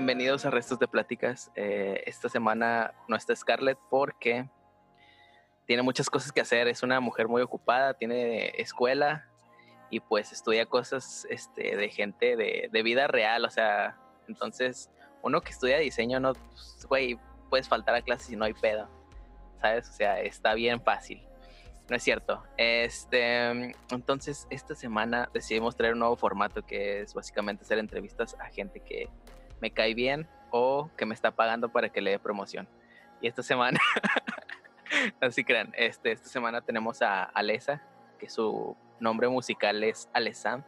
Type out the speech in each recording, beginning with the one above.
Bienvenidos a Restos de Pláticas. Eh, esta semana no está Scarlett porque tiene muchas cosas que hacer. Es una mujer muy ocupada, tiene escuela y pues estudia cosas este, de gente de, vida real. O sea, entonces uno que estudia diseño, no, pues, güey, puedes faltar a clases y no hay pedo. ¿Sabes? O sea, está bien fácil. No es cierto. Este, entonces, esta semana decidimos traer un nuevo formato que es básicamente hacer entrevistas a gente que me cae bien o que me está pagando para que le dé promoción. Y esta semana, así crean, este, esta semana tenemos a Alesa, que su nombre musical es Alessam.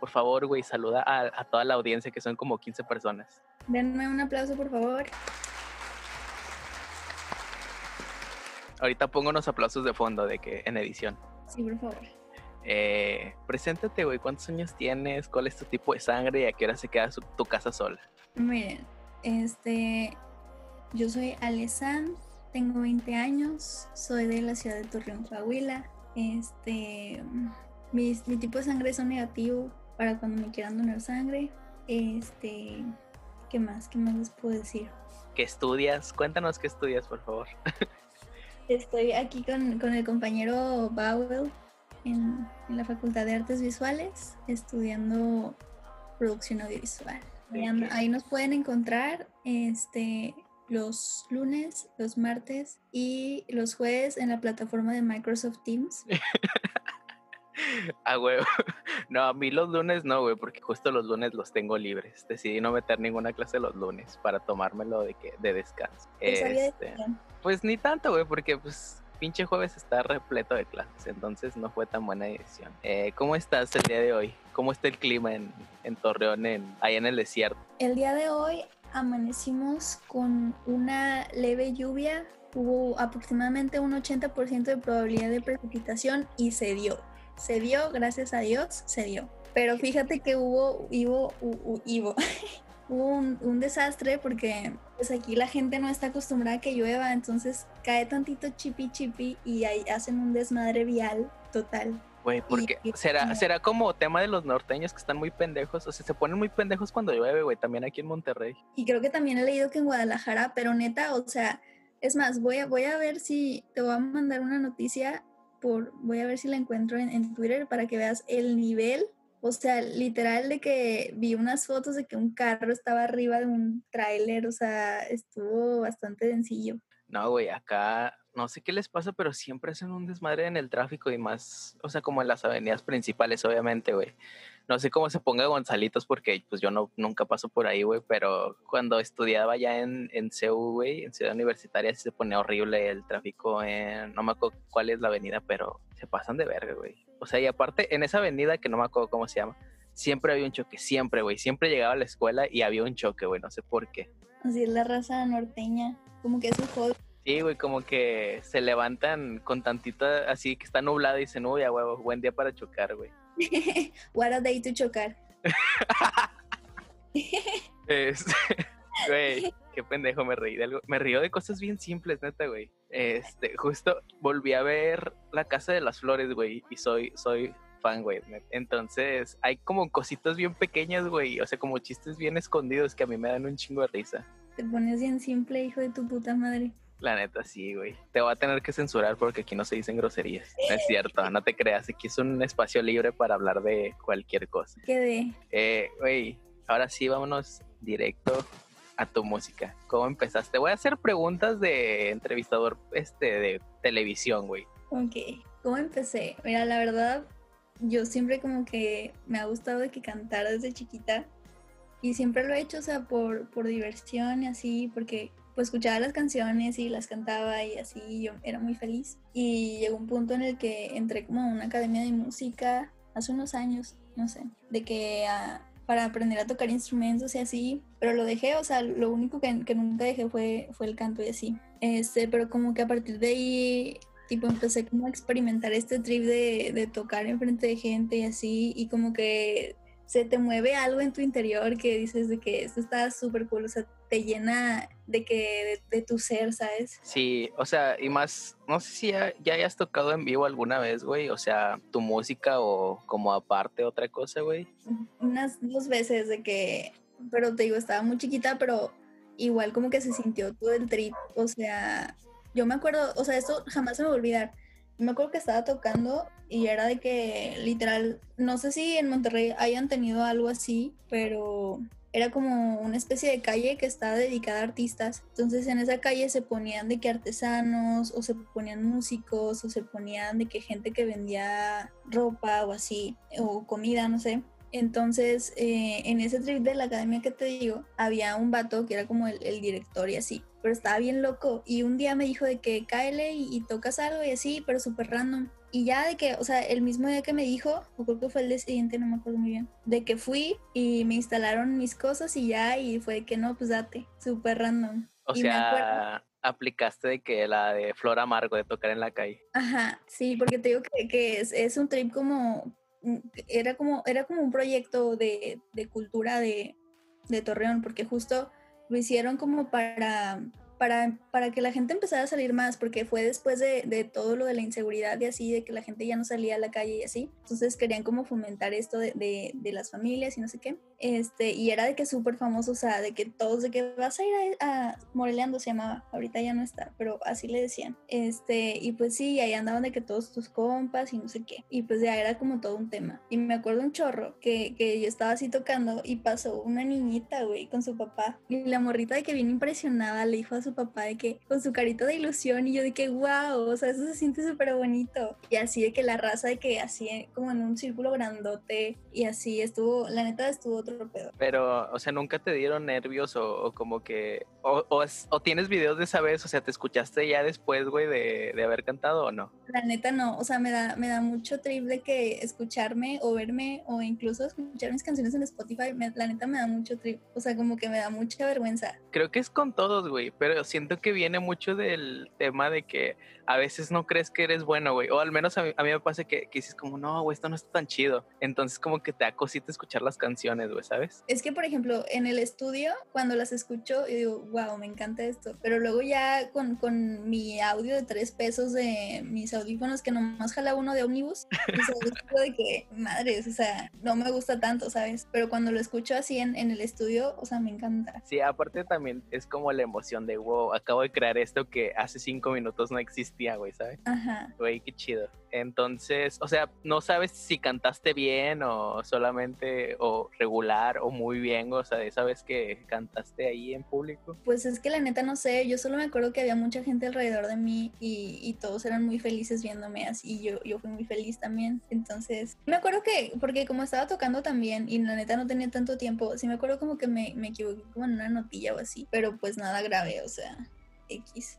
Por favor, güey, saluda a, a toda la audiencia, que son como 15 personas. Denme un aplauso, por favor. Ahorita pongo unos aplausos de fondo de que en edición. Sí, por favor. Eh, preséntate, güey, ¿cuántos años tienes? ¿Cuál es tu tipo de sangre y a qué hora se queda su- tu casa sola? Miren, este, yo soy Alessandra, tengo 20 años, soy de la ciudad de Torreón, Coahuila. Este, mi, mi tipo de sangre es negativo para cuando me quieran donar sangre. Este, ¿qué más? ¿Qué más les puedo decir? ¿Qué estudias? Cuéntanos qué estudias, por favor. Estoy aquí con, con el compañero Bowell en, en la Facultad de Artes Visuales, estudiando producción audiovisual. Ahí, nos pueden encontrar este, los lunes, los martes y los jueves en la plataforma de Microsoft Teams. Ah, güey. No, a mí los lunes no, güey, porque justo los lunes los tengo libres. Decidí no meter ninguna clase los lunes para tomármelo de, que, de descanso. Pues Este, pues ni tanto, güey, porque pues pinche jueves está repleto de clases, entonces no fue tan buena decisión. Eh, ¿Cómo estás el día de hoy? ¿Cómo está el clima en, Torreón, en, ahí en el desierto? El día de hoy amanecimos con una leve lluvia. Hubo aproximadamente un 80% de probabilidad de precipitación y se dio. Se dio, gracias a Dios, se dio. Pero fíjate que hubo, hubo, hu- hu- hubo, hubo un, un desastre porque pues aquí la gente no está acostumbrada a que llueva, entonces cae tantito chipi chipi y ahí hacen un desmadre vial total. Güey, porque y- será, será como tema de los norteños que están muy pendejos, o sea, se ponen muy pendejos cuando llueve, güey, también aquí en Monterrey. Y creo que también he leído que en Guadalajara, pero neta, o sea, es más, voy a, voy a ver si te voy a mandar una noticia por, voy a ver si la encuentro en, en Twitter para que veas el nivel. O sea, literal de que vi unas fotos de que un carro estaba arriba de un tráiler, o sea, estuvo bastante sencillo. No, güey, acá no sé qué les pasa, pero siempre hacen un desmadre en el tráfico y más, o sea, como en las avenidas principales, obviamente, güey. No sé cómo se ponga Gonzalitos porque pues yo no nunca paso por ahí, güey, pero cuando estudiaba ya en, en CEU, güey, en Ciudad Universitaria, sí se pone horrible el tráfico en, no me acuerdo cuál es la avenida, pero se pasan de verga, güey. O sea, y aparte, en esa avenida que no me acuerdo cómo se llama, siempre había un choque, siempre, güey. Siempre llegaba a la escuela y había un choque, güey, no sé por qué. Así es la raza norteña, como que es un hobby. Sí, güey, como que se levantan con tantita, así que está nublado y dicen, uy, a huevo, buen día para chocar, güey. What a day to chocar. Este, güey, qué pendejo, me reí de algo. Me río de cosas bien simples, neta, güey. Este, justo volví a ver La Casa de las Flores, güey, y soy, soy fan, güey. Entonces, hay como cositas bien pequeñas, güey, o sea, como chistes bien escondidos que a mí me dan un chingo de risa. Te pones bien simple, hijo de tu puta madre. La neta, sí, güey. Te voy a tener que censurar porque aquí no se dicen groserías. No es cierto, no te creas. Aquí es un espacio libre para hablar de cualquier cosa. Quedé. Eh, güey, ahora sí, vámonos directo a tu música. ¿Cómo empezaste? Voy a hacer preguntas de entrevistador este, de televisión, güey. Ok, ¿cómo empecé? Mira, la verdad, yo siempre como que me ha gustado de que cantara desde chiquita y siempre lo he hecho, o sea, por, por diversión y así, porque pues escuchaba las canciones y las cantaba y así, yo era muy feliz. Y llegó un punto en el que entré como a una academia de música hace unos años, no sé, de que ah, para aprender a tocar instrumentos y así, pero lo dejé, o sea, lo único que, que nunca dejé fue, fue el canto y así. Este, pero como que a partir de ahí tipo empecé como a experimentar este trip de, de tocar enfrente de gente y así, y como que se te mueve algo en tu interior que dices de que esto está súper cool, o sea, te llena de que de, de tu ser, ¿sabes? Sí, o sea, y más, no sé si ya, ya hayas tocado en vivo alguna vez, güey, o sea, tu música o como aparte otra cosa, güey. Unas dos veces de que pero te digo, estaba muy chiquita, pero igual como que se sintió todo el trip. O sea, yo me acuerdo, o sea, esto jamás se me va a olvidar. Me acuerdo que estaba tocando y era de que literal, no sé si en Monterrey hayan tenido algo así, pero era como una especie de calle que estaba dedicada a artistas. Entonces en esa calle se ponían de que artesanos o se ponían músicos o se ponían de que gente que vendía ropa o así o comida, no sé. Entonces, eh, en ese trip de la academia que te digo, había un vato que era como el, director y así, pero estaba bien loco. Y un día me dijo de que cáele y, y tocas algo y así, pero súper random. Y ya de que, o sea, el mismo día que me dijo, o creo que fue el día siguiente, no me acuerdo muy bien, de que fui y me instalaron mis cosas y ya, y fue que no, pues date, súper random. O sea, aplicaste de que la de Flor Amargo de tocar en la calle. Ajá, sí, porque te digo que, que es, es, un trip como, era como, era como un proyecto de, de cultura de, de Torreón, porque justo lo hicieron como para para, para, que la gente empezara a salir más, porque fue después de, de, todo lo de la inseguridad y así, de que la gente ya no salía a la calle y así. Entonces querían como fomentar esto de, las familias y no sé qué. Este, y era de que súper famoso, o sea, de que todos, de que vas a ir a, a, Moreleando se llamaba, ahorita ya no está, pero así le decían. Este, y pues sí, ahí andaban de que todos tus compas y no sé qué. Y pues ya era como todo un tema. Y me acuerdo un chorro que, que yo estaba así tocando y pasó una niñita, güey, con su papá. Y la morrita de que bien impresionada le dijo a su papá de que con su carita de ilusión y yo de que wow, o sea, eso se siente súper bonito. Y así de que la raza de que así como en un círculo grandote y así estuvo, la neta estuvo otro pedo. Pero, o sea, nunca te dieron nervios o, como que, o, o, tienes videos de esa vez, o sea, te escuchaste ya después, güey, de, de, haber cantado o no? La neta no, o sea, me da, me da mucho trip de que escucharme o verme o incluso escuchar mis canciones en Spotify, la neta me da mucho trip, o sea, como que me da mucha vergüenza. Creo que es con todos, güey, pero siento que viene mucho del tema de que a veces no crees que eres bueno, güey. O al menos a mí, a mí me pasa que, que, dices como, no, güey, esto no está tan chido. Entonces como que te da cosita escuchar las canciones, güey, ¿sabes? Es que, por ejemplo, en el estudio, cuando las escucho, yo digo, wow, me encanta esto. Pero luego ya con, con mi audio de tres pesos de mis audífonos, que nomás jala uno de Omnibus, digo de que, madres, o sea, no me gusta tanto, ¿sabes? Pero cuando lo escucho así en, en el estudio, o sea, me encanta. Sí, aparte también es como la emoción de, wow, acabo de crear esto que hace cinco minutos no existía, güey, ¿sabes? Ajá. Güey, qué chido. Entonces, o sea, no sabes si cantaste bien o solamente o regular o muy bien, o sea, sabes que cantaste ahí en público. Pues es que la neta no sé, yo solo me acuerdo que había mucha gente alrededor de mí y, y todos eran muy felices viéndome así, yo, yo fui muy feliz también. Entonces, me acuerdo que, porque como estaba tocando también y la neta no tenía tanto tiempo, sí me acuerdo como que me, me equivoqué como en una notilla o así, pero pues nada grave, o sea, X.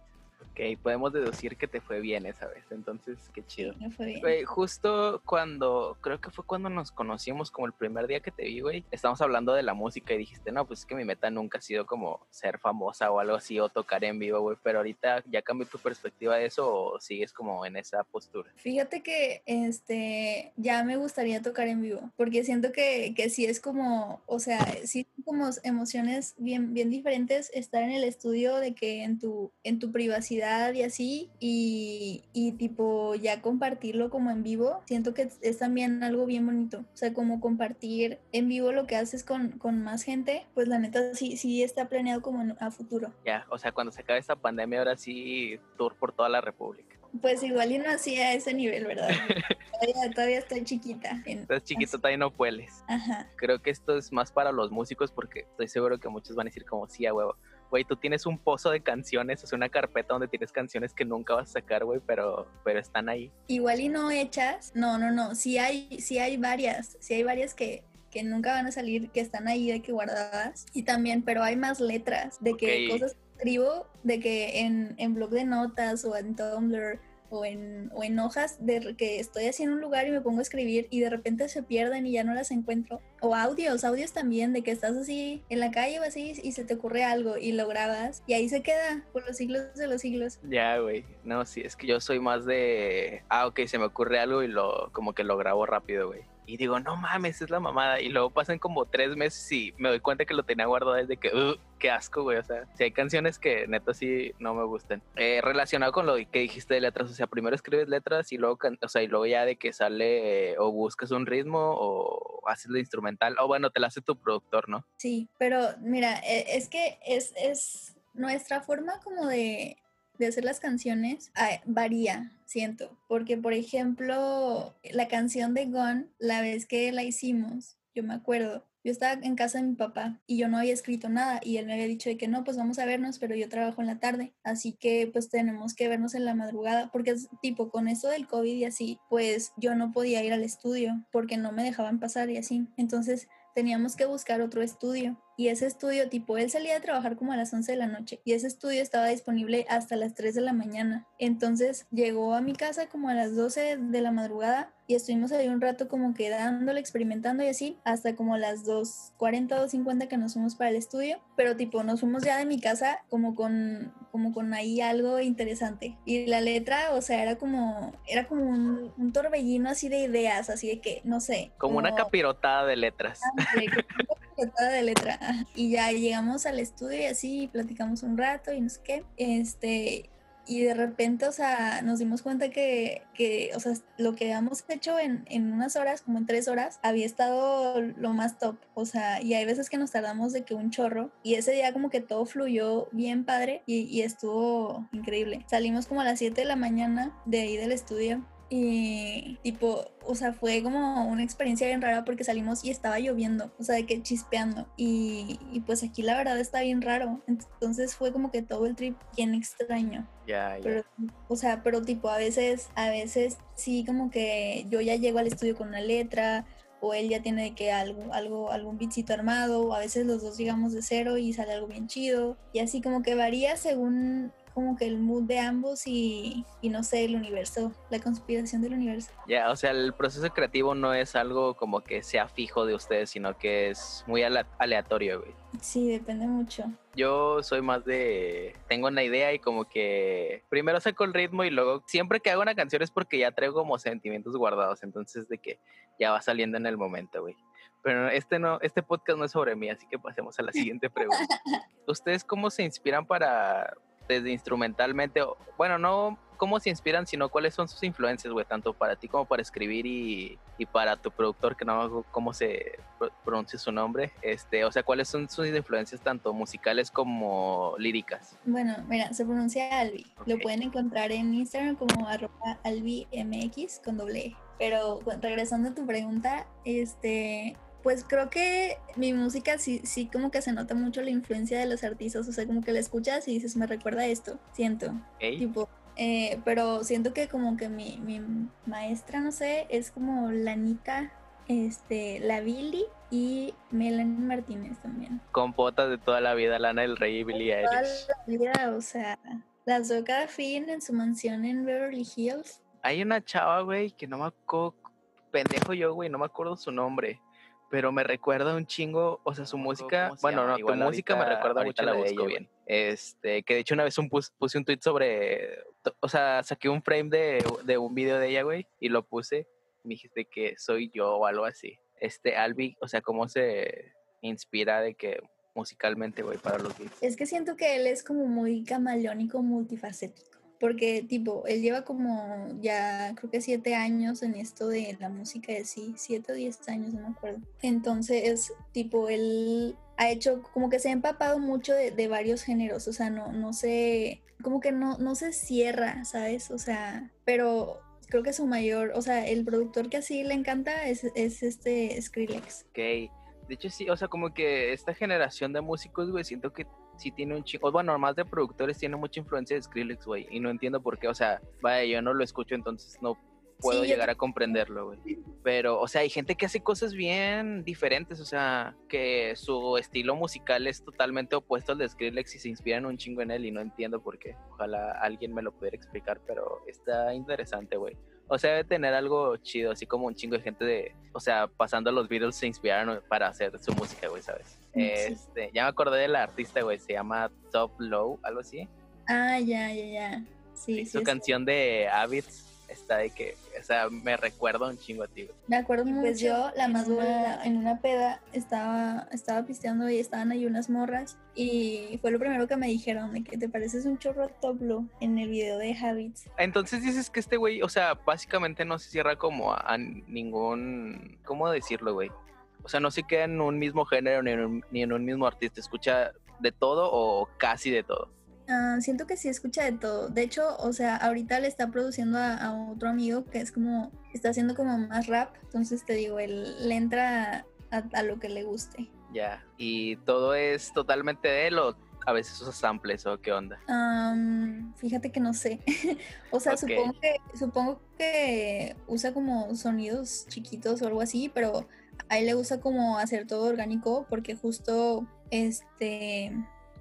Ok, podemos deducir que te fue bien esa vez, entonces qué chido. me fue bien. Güey, justo cuando, creo que fue cuando nos conocimos, como el primer día que te vi, güey, estábamos hablando de la música y dijiste, no, pues es que mi meta nunca ha sido como ser famosa o algo así o tocar en vivo, güey, pero ahorita ya cambió tu perspectiva de eso o sigues como en esa postura. Fíjate que, este, ya me gustaría tocar en vivo, porque siento que, que sí es como, o sea, sí como emociones bien, bien diferentes estar en el estudio de que en tu, en tu privacidad y así, y, y, tipo ya compartirlo como en vivo, siento que es también algo bien bonito. O sea, como compartir en vivo lo que haces con, con más gente, pues la neta sí, sí está planeado como a futuro. Ya, o sea, cuando se acabe esta pandemia, ahora sí, tour por toda la República. Pues igual y no hacía ese nivel, ¿verdad? todavía, todavía estoy chiquita. Estás chiquito, todavía no puedes. Ajá. Creo que esto es más para los músicos porque estoy seguro que muchos van a decir como sí, a huevo güey, tú tienes un pozo de canciones, o sea, una carpeta donde tienes canciones que nunca vas a sacar, güey, pero, pero están ahí. Igual y no hechas, no, no, no, sí hay, sí hay varias, sí hay varias que, que nunca van a salir, que están ahí de que guardadas. Y también, pero hay más letras, de que cosas que escribo, de que en, en blog de notas o en Tumblr o en, o en hojas de que estoy así en un lugar y me pongo a escribir y de repente se pierden y ya no las encuentro. O audios, audios también, de que estás así en la calle o así y se te ocurre algo y lo grabas y ahí se queda por los siglos de los siglos. Ya, güey. No, sí, es que yo soy más de, ah, ok, se me ocurre algo y lo, como que lo grabo rápido, güey. Y digo, no mames, es la mamada. Y luego pasan como tres meses y me doy cuenta que lo tenía guardado desde que, uh, qué asco, güey. O sea, si hay canciones que neta sí no me gustan. Eh, relacionado con lo que dijiste de letras, o sea, primero escribes letras y luego, o sea, y luego ya de que sale o buscas un ritmo o haces lo instrumental, o bueno, te lo hace tu productor, ¿no? Sí, pero mira, e, es que es, es nuestra forma como de de hacer las canciones ah, varía, siento, porque por ejemplo, la canción de Gone, la vez que la hicimos, yo me acuerdo, yo estaba en casa de mi papá y yo no había escrito nada y él me había dicho de que no, pues vamos a vernos, pero yo trabajo en la tarde, así que pues tenemos que vernos en la madrugada, porque es tipo con eso del COVID y así, pues yo no podía ir al estudio porque no me dejaban pasar y así. Entonces teníamos que buscar otro estudio y ese estudio, tipo, él salía a trabajar como a las 11 de la noche y ese estudio estaba disponible hasta las 3 de la mañana. Entonces llegó a mi casa como a las 12 de la madrugada y estuvimos ahí un rato como quedándole, experimentando y así, hasta como las 2.40, 2.50 que nos fuimos para el estudio, pero tipo nos fuimos ya de mi casa como con, como con ahí algo interesante. Y la letra, o sea, era como, era como un, un torbellino así de ideas, así de que, no sé. Como, una capirotada de letras. de letra. Y ya llegamos al estudio y así platicamos un rato y no sé qué. Este, y de repente, o sea, nos dimos cuenta que, que o sea, lo que habíamos hecho en, en, unas horas, como en tres horas, había estado lo más top, o sea, y hay veces que nos tardamos de que un chorro, y ese día como que todo fluyó bien padre y, y estuvo increíble. Salimos como a las 7 de la mañana de ahí del estudio y tipo, o sea, fue como una experiencia bien rara porque salimos y estaba lloviendo, o sea, de que chispeando. Y, y pues aquí la verdad está bien raro. Entonces fue como que todo el trip bien extraño. Ya, Pero, o sea, pero tipo, a veces, a veces sí como que yo ya llego al estudio con una letra o él ya tiene que algo, algo, algún bitcito armado, o a veces los dos llegamos de cero y sale algo bien chido. Y así como que varía según como que el mood de ambos y, y no sé, el universo, la conspiración del universo. Ya, o sea, el proceso creativo no es algo como que sea fijo de ustedes, sino que es muy aleatorio, güey. Sí, depende mucho. Yo soy más de, tengo una idea y como que primero saco el ritmo y luego siempre que hago una canción es porque ya traigo como sentimientos guardados, entonces de que ya va saliendo en el momento, güey. Pero este no, este podcast no es sobre mí, así que pasemos a la siguiente pregunta. ¿Ustedes cómo se inspiran para desde instrumentalmente, bueno, no cómo se inspiran, sino cuáles son sus influencias, güey, tanto para ti como para escribir y, y para tu productor, que no hago cómo se pronuncia su nombre, este, o sea, cuáles son sus influencias tanto musicales como líricas. Bueno, mira, se pronuncia Albi, lo pueden encontrar en Instagram como arroba albimx con doble E. Pero regresando a tu pregunta, este, pues creo que mi música sí, sí como que se nota mucho la influencia de los artistas, o sea, como que la escuchas y dices, me recuerda esto, siento. Tipo, eh, pero siento que como que mi, mi, maestra, no sé, es como Lanita, este, la Billy y Melanie Martínez también. Compotas de toda la vida, Lana del Rey y Billy Eilish. Toda la vida, o sea, las veo cada fin en su mansión en Beverly Hills. Hay una chava, güey, que no me acuerdo, pendejo yo, güey, no me acuerdo su nombre pero me recuerda un chingo, o sea, su música, bueno, no, tu música me recuerda mucho la de ella, bien. Este, que de hecho una vez un puse un tweet sobre, o sea, saqué un frame de, de un video de ella, güey, y lo puse, y me dijiste que soy yo o algo así. Este, Albi, o sea, cómo se inspira de que musicalmente, güey, para los beats. Es que siento que él es como muy camaleónico, multifacético porque tipo, él lleva como ya creo que siete años en esto de la música de sí, siete o diez años, no me acuerdo. Entonces, tipo, él ha hecho como que se ha empapado mucho de, varios géneros, o sea, no, no se, como que no, no se cierra, ¿sabes? O sea, pero creo que su mayor, o sea, el productor que así le encanta es, es este Skrillex. Ok. De hecho, sí, o sea, como que esta generación de músicos, güey, siento que sí tiene un chingo, bueno, más de productores tiene mucha influencia de Skrillex, güey, y no entiendo por qué, o sea, vaya, yo no lo escucho, entonces no puedo llegar a comprenderlo, güey. Pero, o sea, hay gente que hace cosas bien diferentes, o sea, que su estilo musical es totalmente opuesto al de Skrillex y se inspiran un chingo en él y no entiendo por qué. Ojalá alguien me lo pudiera explicar, pero está interesante, güey. O sea, debe tener algo chido, así como un chingo de gente de, o sea, pasando a los Beatles se inspiraron para hacer su música, güey, ¿sabes? Este, ya me acordé de la artista, güey, se llama Top Low, algo así. Ah, ya, ya, ya. Sí, Su canción de Habits está de que, o sea, me recuerda un chingo a ti. Me acuerdo mucho. Pues yo, la más buena, en una peda, estaba, estaba pisteando y estaban ahí unas morras. Y fue lo primero que me dijeron, de que te pareces un chorro Toblo en el video de Habits. Entonces dices que este güey, o sea, básicamente no se cierra como a, ningún, ¿cómo decirlo, güey? O sea, no se queda en un mismo género ni en un, ni en un mismo artista. Escucha de todo o casi de todo. Ah, siento que sí escucha de todo. De hecho, o sea, ahorita le está produciendo a, otro amigo que es como, está haciendo como más rap. Entonces te digo, él le entra a, lo que le guste. Ya, ¿y todo es totalmente de él o a veces usa samples o qué onda? fíjate que no sé. o sea, supongo, que, supongo que usa como sonidos chiquitos o algo así, pero a le gusta como hacer todo orgánico porque justo este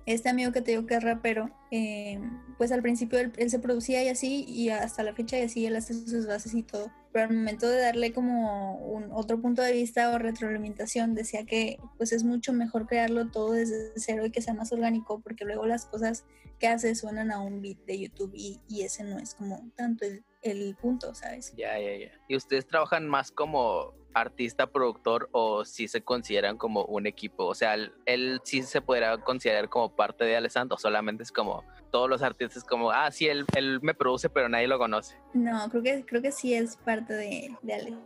este amigo que te digo que es rapero, eh, pues al principio él, se producía y así, y hasta la fecha y así él hace sus bases y todo. Pero al momento de darle como un otro punto de vista o retroalimentación, decía que pues es mucho mejor crearlo todo desde cero y que sea más orgánico, porque luego las cosas que hace suenan a un beat de YouTube y, ese no es como tanto el, el punto, ¿sabes? Ya, ya, ya. ¿Y ustedes trabajan más como artista, productor o si se consideran como un equipo? O sea, él, sí se podrá considerar como parte de Alessandro, solamente es como todos los artistas como, ah, sí, él, él me produce, pero nadie lo conoce. No, creo que, creo que sí es parte de, de.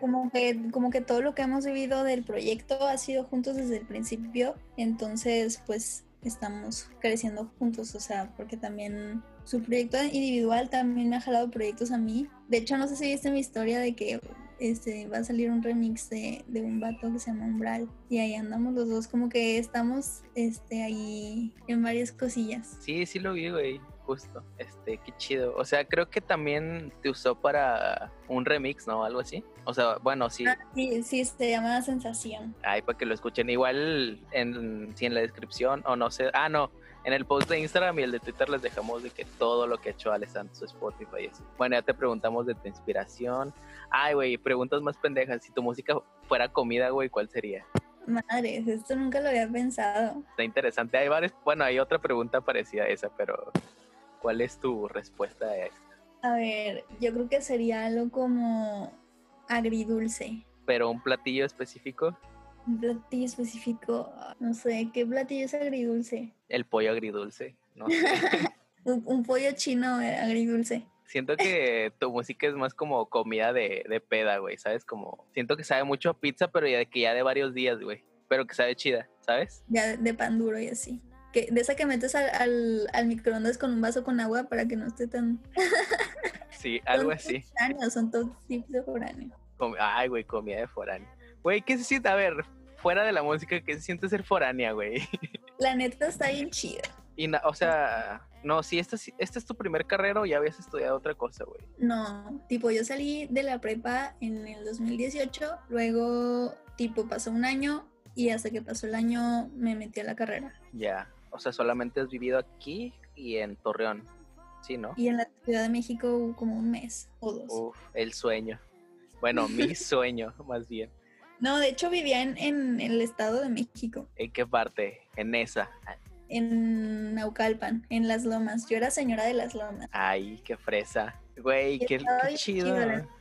Como que, como que todo lo que hemos vivido del proyecto ha sido juntos desde el principio, entonces pues estamos creciendo juntos, o sea, porque también su proyecto individual también me ha jalado proyectos a mí. De hecho, no sé si viste mi historia de que este, va a salir un remix de, un vato que se llama Umbral. Y ahí andamos los dos, como que estamos este, ahí en varias cosillas. Sí, sí lo vi, güey. Justo, este, qué chido. O sea, creo que también te usó para un remix, ¿no? Algo así. O sea, bueno, sí. Ah, sí, sí, se llama Sensación. Ay, para que lo escuchen. Igual en, si en la descripción o no sé. Ah, no en el post de Instagram y el de Twitter les dejamos de que todo lo que ha hecho Alessandro su Spotify y así. Bueno, ya te preguntamos de tu inspiración. Ay, güey, preguntas más pendejas. Si tu música fuera comida, güey, ¿cuál sería? Madre, esto nunca lo había pensado. Está interesante. Hay varias, bueno, hay otra pregunta parecida a esa, pero ¿cuál es tu respuesta a esta? A ver, yo creo que sería algo como agridulce. ¿Pero un platillo específico? Un platillo específico, no sé, ¿qué platillo es agridulce? El pollo agridulce, ¿no? un, pollo chino agridulce. Siento que tu música es más como comida de, de peda, güey, ¿sabes? Como, siento que sabe mucho a pizza, pero ya de que ya de varios días, güey. Pero que sabe chida, ¿sabes? Ya de, pan duro y así. Que, de esa que metes al, al, microondas con un vaso con agua para que no esté tan... sí, algo así. son todos tipos de foráneo. Ay, güey, comida de foráneo. Güey, ¿qué se siente? A ver, fuera de la música, ¿qué se siente ser foránea, güey? La neta está bien chida. Y, o sea, no, si esta, esta es tu primer carrera o ya habías estudiado otra cosa, güey. No, tipo, yo salí de la prepa en el 2018, luego, tipo, pasó un año y hasta que pasó el año me metí a la carrera. Ya, o sea, solamente has vivido aquí y en Torreón, ¿sí, no? Y en la Ciudad de México como un mes o dos. Uf, el sueño. Bueno, mi sueño, más bien. No, de hecho vivía en, el Estado de México. ¿En qué parte? En esa. En Naucalpan, en Las Lomas. Yo era señora de Las Lomas. Ay, qué fresa. Güey, qué, chido.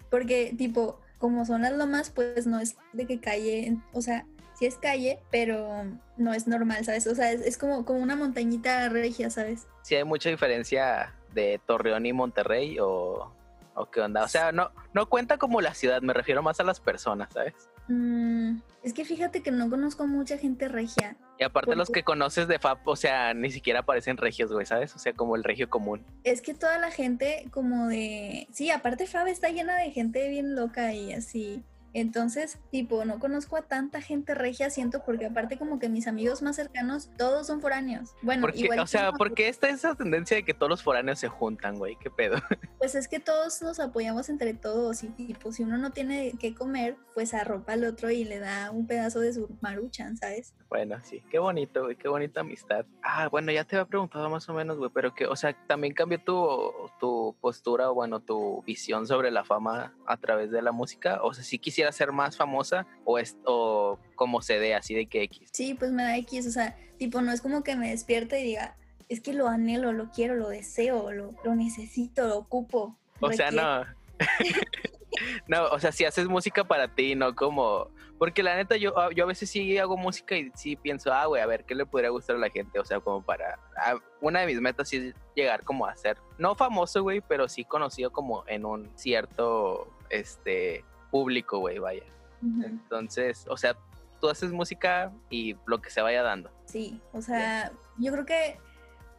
porque, tipo, como son las lomas, pues no es de que calle, o sea, sí es calle, pero no es normal, ¿sabes? O sea, es, como, como una montañita regia, ¿sabes? Sí, hay mucha diferencia de Torreón y Monterrey o, o qué onda. O sea, no, no cuenta como la ciudad, me refiero más a las personas, ¿sabes? Mm, es que fíjate que no conozco mucha gente regia. Y aparte los que conoces de FAP, o sea, ni siquiera parecen regios, güey, ¿sabes? O sea, como el regio común. Es que toda la gente como de... Sí, aparte FAP está llena de gente bien loca y así. Entonces, tipo, no conozco a tanta gente regia, siento, porque aparte como que mis amigos más cercanos, todos son foráneos. Bueno, porque, igual... O sea, porque esta esa tendencia de que todos los foráneos se juntan, güey? ¿Qué pedo? Pues es que todos nos apoyamos entre todos y tipo, si uno no tiene que comer, pues arropa al otro y le da un pedazo de su maruchan, ¿sabes? Bueno, sí, qué bonito, güey, qué bonita amistad. Ah, bueno, ya te había preguntado más o menos, güey, pero que, o sea, también cambió tu, tu postura o, bueno, tu visión sobre la fama a través de la música. O sea, si quisiera ser más famosa o, es, o como se dé, así de que X. Sí, pues me da X, o sea, tipo, no es como que me despierte y diga, es que lo anhelo, lo quiero, lo deseo, lo, lo necesito, lo ocupo. O sea, no. no, o sea, si haces música para ti, no como... Porque la neta, yo, yo a veces sí hago música y sí pienso, ah, güey, a ver, ¿qué le podría gustar a la gente? O sea, como para... ah, una de mis metas sí es llegar como a ser, no famoso, güey, pero sí conocido como en un cierto, este, público, güey, vaya. Entonces, o sea, tú haces música y lo que se vaya dando. Sí, o sea, yo creo que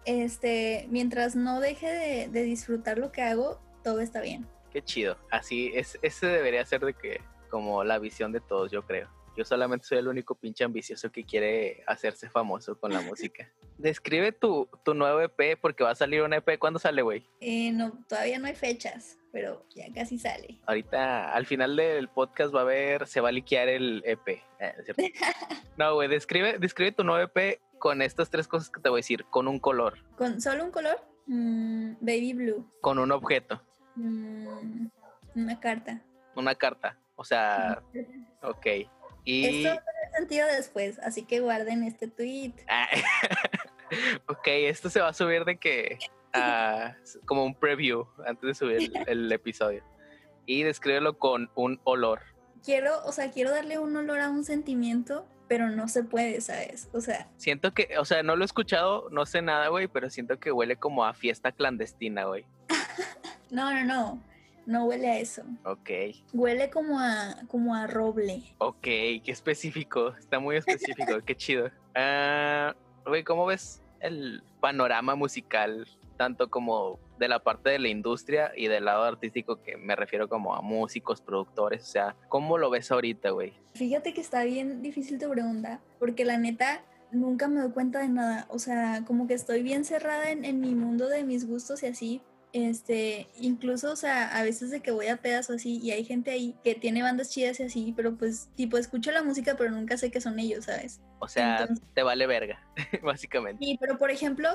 este, mientras no deje de, de disfrutar lo que hago, todo está bien. Qué chido. Así, es, ese debería ser de que, como la visión de todos, yo creo. Yo solamente soy el único pinche ambicioso que quiere hacerse famoso con la música. Describe tu, tu nuevo EP porque va a salir un EP. ¿Cuándo sale, güey? Eh, no, todavía no hay fechas, pero ya casi sale. Ahorita, al final del podcast va a haber, se va a liquear el EP. Eh, no, güey, describe, describe tu nuevo EP con estas tres cosas que te voy a decir. Con un color, ¿Con solo un color? Mm, baby blue. con un objeto, Mm, una carta. una carta. O sea, ok. Y... Esto tiene sentido después, así que guarden este tweet. Ah, ok, esto se va a subir de que como un preview antes de subir el, el episodio. Y descríbelo con un olor. Quiero, o sea, quiero darle un olor a un sentimiento, pero no se puede, ¿sabes? O sea, Siento que, o sea, no lo he escuchado, no sé nada, güey, pero siento que huele como a fiesta clandestina, güey. no, no, no. No huele a eso. Ok, Huele como a, como a roble. ok, qué específico, está muy específico, qué chido. Ah, Güey, ¿cómo ves el panorama musical, tanto como de la parte de la industria y del lado artístico, que me refiero como a músicos, productores, o sea, ¿cómo lo ves ahorita, güey? Fíjate que está bien difícil tu pregunta, porque la neta nunca me doy cuenta de nada. O sea, como que estoy bien cerrada en, en mi mundo de mis gustos y así. Este, incluso, o sea, a veces de que voy a pedas o así y hay gente ahí que tiene bandas chidas y así, pero pues, tipo, escucho la música, pero nunca sé que son ellos, ¿sabes? O sea, Entonces- te vale verga, básicamente. Sí, pero por ejemplo,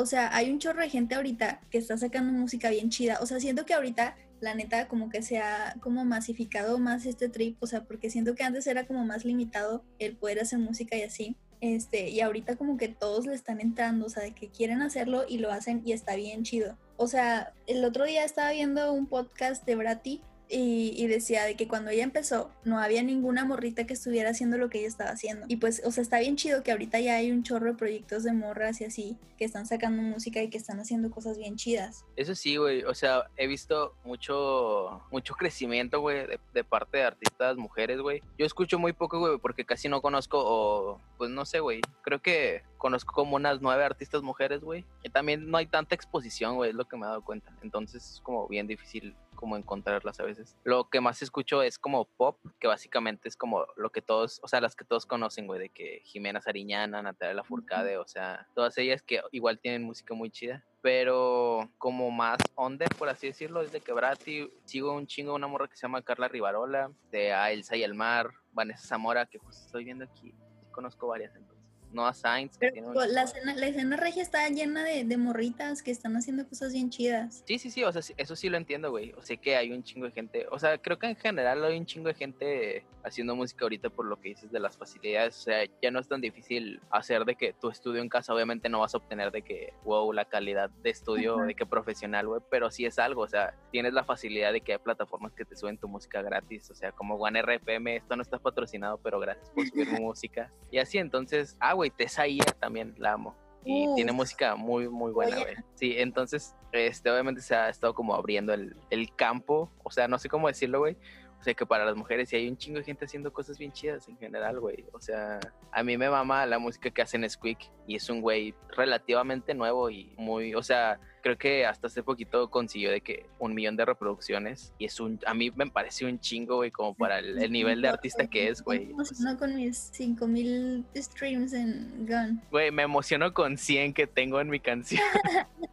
o sea, hay un chorro de gente ahorita que está sacando música bien chida. O sea, siento que ahorita, la neta, como que se ha como masificado más este trip. O sea, porque siento que antes era como más limitado el poder hacer música y así. Este, y ahorita como que todos le están entrando, o sea, de que quieren hacerlo y lo hacen y está bien chido. O sea, el otro día estaba viendo un podcast de Brati y, y decía de que cuando ella empezó no había ninguna morrita que estuviera haciendo lo que ella estaba haciendo. Y pues, o sea, está bien chido que ahorita ya hay un chorro de proyectos de morras y así que están sacando música y que están haciendo cosas bien chidas. Eso sí, güey, o sea, he visto mucho, mucho crecimiento, güey, de, de parte de artistas mujeres, güey. Yo escucho muy poco, güey, porque casi no conozco, o pues no sé, güey. Creo que conozco como unas nueve artistas mujeres, güey. Y también no hay tanta exposición, güey, es lo que me he dado cuenta. Entonces es como bien difícil como encontrarlas a veces. Lo que más escucho es como pop, que básicamente es como lo que todos, o sea, las que todos conocen, güey, de que Jimena Sariñana, Natalia Lafourcade, o sea, todas ellas que igual tienen música muy chida. Pero como más under, por así decirlo, es de Quebrati. Sigo un chingo una morra que se llama Carla Rivarola, de A Elsa y el Mar, Vanessa Zamora, que justo estoy viendo aquí. Conozco varias entonces. Noah Sainz, que tiene un pues, la, chingo. escena, la escena regia está llena de, de morritas que están haciendo cosas bien chidas. Sí, sí, sí, o sea, eso sí lo entiendo, güey. O sea que hay un chingo de gente, o sea, creo que en general hay un chingo de gente haciendo música ahorita por lo que dices de las facilidades. O sea, ya no es tan difícil hacer de que tu estudio en casa, obviamente no vas a obtener de que, wow, la calidad de estudio, de que profesional, güey, pero sí es algo, o sea, tienes la facilidad de que hay plataformas que te suben tu música gratis, o sea, como OneRPM, esto no está patrocinado, pero gracias por subir música. Y así, entonces, ah, güey, Tessaía también la amo. Y tiene Uf. música muy, muy buena, güey. Sí, entonces, este, obviamente se ha estado como abriendo el, el campo, o sea, no sé cómo decirlo, güey. O sea, que para las mujeres sí hay un chingo de gente haciendo cosas bien chidas en general, güey. O sea, a mí me mama la música que hacen Squeak y es un güey relativamente nuevo y muy, o sea, creo que hasta hace poquito consiguió de que un millón de reproducciones y es un, a mí me parece un chingo, güey, como para el, el nivel de artista que es, güey. Sea, No con mis 5000 streams en Gun. Güey, me emociono con 100 que tengo en mi canción.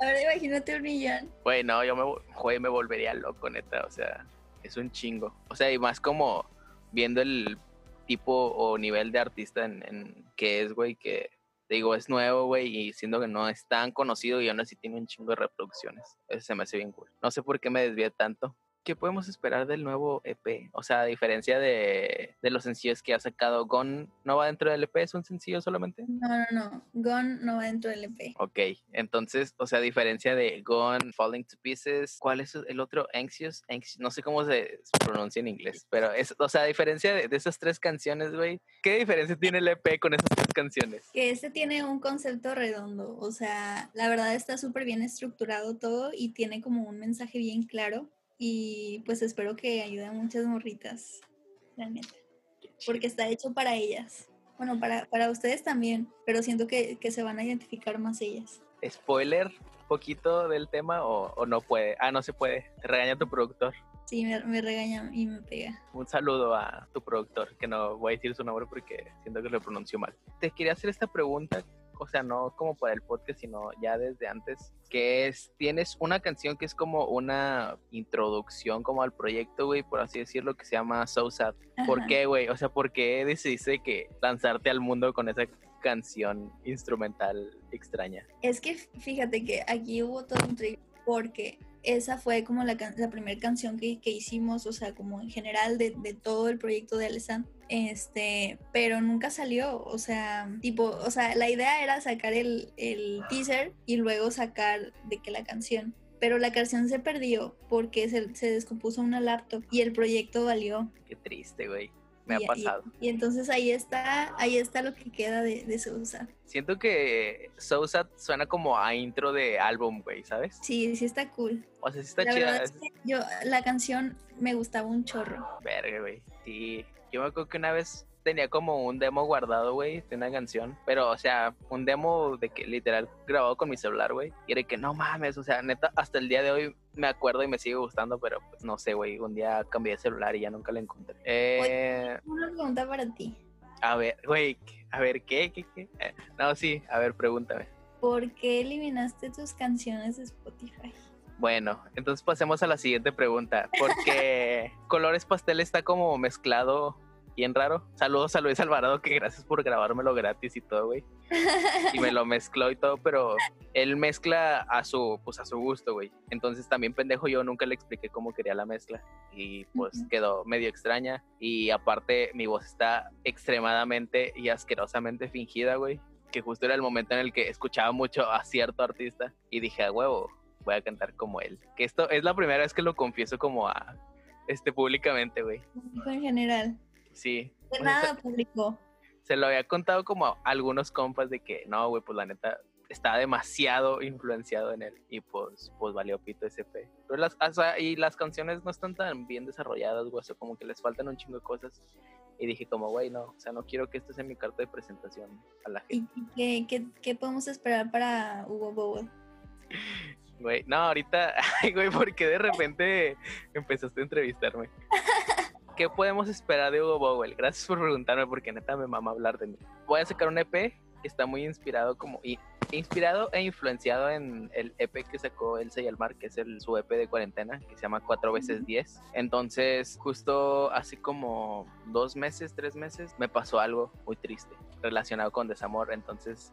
Ahora imagínate un millón. Güey, no, yo me, güey, me volvería loco, neta. O sea, es un chingo. O sea, y más como viendo el tipo o nivel de artista en, en que es, güey, que te digo, es nuevo, güey, y siendo que no es tan conocido y aún así tiene un chingo de reproducciones. Eso se me hace bien cool. No sé por qué me desvié tanto, ¿qué podemos esperar del nuevo EP? O sea, a diferencia de, de los sencillos que ha sacado, Gone no va dentro del EP, es un sencillo solamente. No, no, no. Gone no va dentro del EP. Ok, entonces, o sea, a diferencia de Gone, Falling to Pieces, ¿cuál es el otro? Anxious, Anxious no sé cómo se pronuncia en inglés, pero es, o sea, a diferencia de, de esas tres canciones, güey, ¿qué diferencia tiene el EP con esas tres canciones? Que este tiene un concepto redondo, o sea, la verdad está súper bien estructurado todo y tiene como un mensaje bien claro y pues espero que ayude a muchas morritas, neta, porque está hecho para ellas. Bueno, para, para ustedes también, pero siento que, que se van a identificar más ellas. ¿Spoiler poquito del tema o, o no puede? Ah, no se puede. Te regaña tu productor. Sí, me, me regaña y me pega. Un saludo a tu productor, que no voy a decir su nombre porque siento que lo pronunció mal. Te quería hacer esta pregunta, o sea, no como para el podcast, sino ya desde antes, que es, tienes una canción que es como una introducción como al proyecto, güey, por así decirlo, que se llama So Sad. ¿Por Ajá. qué, güey? O sea, ¿por qué decidiste que lanzarte al mundo con esa canción instrumental extraña? Es que fíjate que aquí hubo todo un trip porque esa fue como la, la primera canción que, que hicimos, o sea, como en general de, de todo el proyecto de Alessand, este, pero nunca salió, o sea, tipo, o sea, la idea era sacar el, el teaser y luego sacar de que la canción, pero la canción se perdió porque se, se descompuso una laptop y el proyecto valió. Qué triste, güey. Me ha y, pasado. Y, entonces ahí está, ahí está lo que queda de, de Sousa. Siento que So Sad suena como a intro de álbum, güey, ¿sabes? Sí, sí está cool. O sea, sí está La chida. verdad es que yo, la canción me gustaba un chorro. Verga, güey. Sí. Yo me acuerdo que una vez tenía como un demo guardado, güey, de una canción. Pero, o sea, un demo de que literal grabado con mi celular, güey. Y era que no mames, o sea, neta, hasta el día de hoy me acuerdo y me sigue gustando, pero pues no sé, güey. Un día cambié de celular y ya nunca la encontré. Eh, Una pregunta para ti. a ver, güey, a ver, ¿qué? ¿Qué? qué? Eh, no, sí, a ver, pregúntame. ¿Por qué eliminaste tus canciones de Spotify? Bueno, entonces pasemos a la siguiente pregunta. Porque Colores Pastel está como mezclado bien raro. Saludos a Luis Alvarado, que gracias por grabármelo gratis y todo, güey. Y me lo mezcló y todo, pero él mezcla a su, pues a su gusto, güey. Entonces también pendejo yo nunca le expliqué cómo quería la mezcla. Y pues quedó medio extraña. Y aparte mi voz está extremadamente y asquerosamente fingida, güey. Que justo era el momento en el que escuchaba mucho a cierto artista y dije, a huevo, voy a cantar como él. Que esto es la primera vez que lo confieso como a este públicamente, güey. Público en general. Sí. De O sea, nada público. se lo había contado como a algunos compas de que no, güey, pues la neta estaba demasiado influenciado en él y pues pues valió pito ese pe. Pero las o sea, y las canciones no están tan bien desarrolladas, güey, o sea, como que les faltan un chingo de cosas. Y dije como, güey, no, o sea, no quiero que esto sea mi carta de presentación a la ¿Y gente. y qué, qué, qué podemos esperar para Hugo Bowl? Güey, no, ahorita, ay, güey, porque de repente empezaste a entrevistarme. ¿Qué podemos esperar de Hugo Bowell? Gracias por preguntarme porque neta me mama hablar de mí. Voy a sacar un EP que está muy inspirado como y inspirado e influenciado en el EP que sacó Elsa y que es el, su EP de cuarentena, que se llama 4 veces 10. Entonces, justo hace como dos meses, tres meses, me pasó algo muy triste relacionado con desamor. Entonces,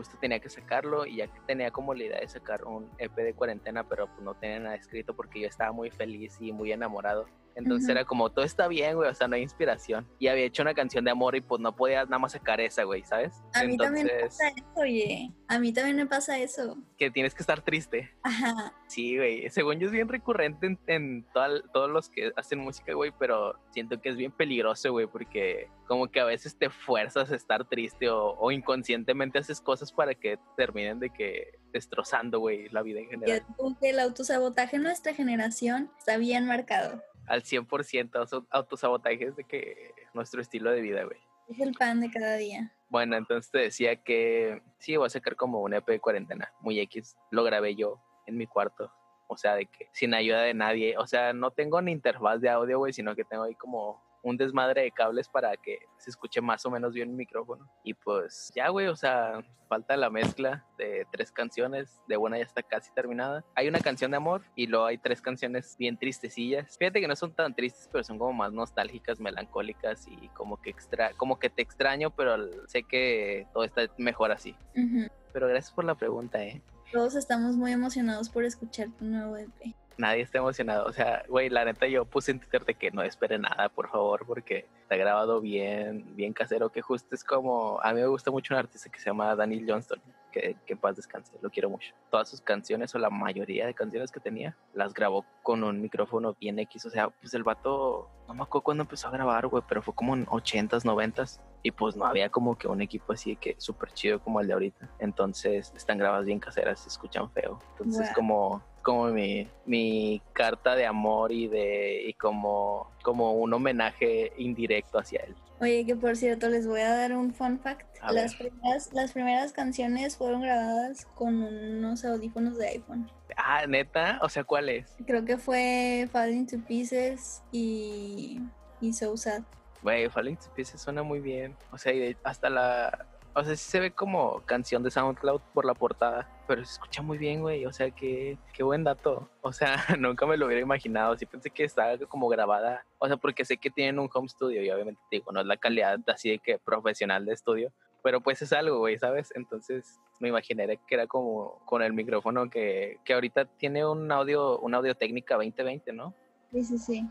justo tenía que sacarlo y ya tenía como la idea de sacar un EP de cuarentena, pero pues no tenía nada escrito porque yo estaba muy feliz y muy enamorado. Entonces era como, todo está bien, güey, o sea, no hay inspiración. Y había hecho una canción de amor y pues no podía nada más sacar esa, güey, ¿sabes? A mí también me pasa eso, oye. A mí también me pasa eso. que tienes que estar triste. Ajá. Sí, güey. Según yo es bien recurrente en, en toda- todos los que hacen música, güey, pero siento que es bien peligroso, güey, porque como que a veces te fuerzas a estar triste o, o inconscientemente haces cosas para que terminen de que destrozando, güey, la vida en general. que el autosabotaje en nuestra generación está bien marcado. Al 100% auto- autosabotaje es de que nuestro estilo de vida, güey. Es el pan de cada día. Bueno, entonces te decía que sí, voy a sacar como un EP de cuarentena, muy X. Lo grabé yo en mi cuarto. O sea, de que sin ayuda de nadie. O sea, no tengo ni interfaz de audio, güey, sino que tengo ahí como un desmadre de cables para que se escuche más o menos bien el micrófono. Y pues ya, güey, o sea, falta la mezcla de tres canciones. De buena ya está casi terminada. Hay una canción de amor y luego hay tres canciones bien tristecillas. Fíjate que no son tan tristes, pero son como más nostálgicas, melancólicas y como que extra, como que te extraño, pero sé que todo está mejor así. Ujú. Pero gracias por la pregunta, eh. Todos estamos muy emocionados por escuchar tu nuevo EP. Nadie está emocionado. O sea, güey, la neta yo puse en Twitter de que no espere nada, por favor, porque está grabado bien, bien casero, que justo es como, a mí me gusta mucho un artista que se llama Daniel Johnston, que, que paz descanse, lo quiero mucho. Todas sus canciones o la mayoría de canciones que tenía, las grabó con un micrófono bien X, o sea, pues el vato, no me acuerdo cuándo empezó a grabar, güey, pero fue como en 80s, 90s, y pues no había como que un equipo así que súper chido como el de ahorita. Entonces están grabadas bien caseras, se escuchan feo. Entonces como como mi, mi carta de amor y de y como, como un homenaje indirecto hacia él. Oye, que por cierto, les voy a dar un fun fact. las primeras, las primeras canciones fueron grabadas con unos audífonos de iPhone. Ah, neta, o sea, ¿cuáles? Creo que fue Falling to Pieces y, y So Sad. Güey, Falling to Pieces suena muy bien. O sea, hasta la, o sea, sí se ve como canción de SoundCloud por la portada, pero se escucha muy bien, güey. O sea, qué, qué buen dato. O sea, nunca me lo hubiera imaginado. Sí pensé que estaba como grabada. O sea, porque sé que tienen un home studio y obviamente digo, no es la calidad así de que profesional de estudio. Pero pues es algo, güey, ¿sabes? Entonces me imaginé que era como con el micrófono que, que ahorita tiene un audio, un audio técnica 2020, ¿no? Sí, sí, sí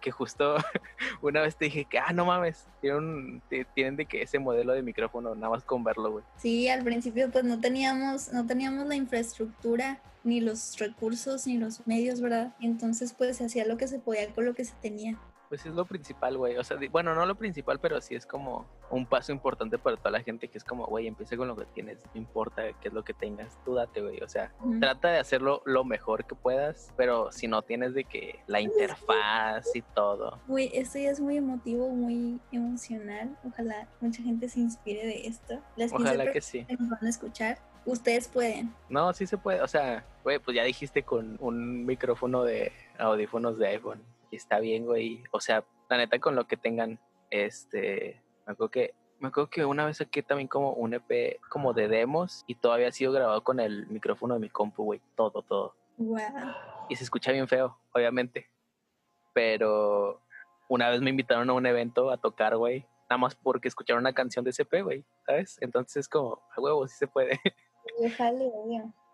que justo una vez te dije que, ah, no mames, tienen, tienen de que ese modelo de micrófono, nada más con verlo, güey. Sí, al principio pues no teníamos, no teníamos la infraestructura, ni los recursos, ni los medios, ¿verdad? Entonces pues se hacía lo que se podía con lo que se tenía. Pues es lo principal, güey. O sea, bueno, no lo principal, pero sí es como un paso importante para toda la gente que es como, güey, empieza con lo que tienes, no importa qué es lo que tengas, tú date, güey. O sea, trata de hacerlo lo mejor que puedas, pero si no tienes de que la interfaz y todo. Güey, esto ya es muy emotivo, muy emocional. Ojalá mucha gente se inspire de esto. Las Ojalá que sí. Nos van a escuchar. Ustedes pueden. No, sí se puede. O sea, güey, pues ya dijiste con un micrófono de audífonos de iPhone y está bien, güey. O sea, la neta con lo que tengan, este, me acuerdo que, me acuerdo que una vez saqué también como un EP como de demos y todavía ha sido grabado con el micrófono de mi compu, güey, todo, todo. Wow. Y se escucha bien feo, obviamente. Pero una vez me invitaron a un evento a tocar, güey, nada más porque escucharon una canción de ese EP, güey, ¿sabes? Entonces como, a huevo, sí se puede. Déjale,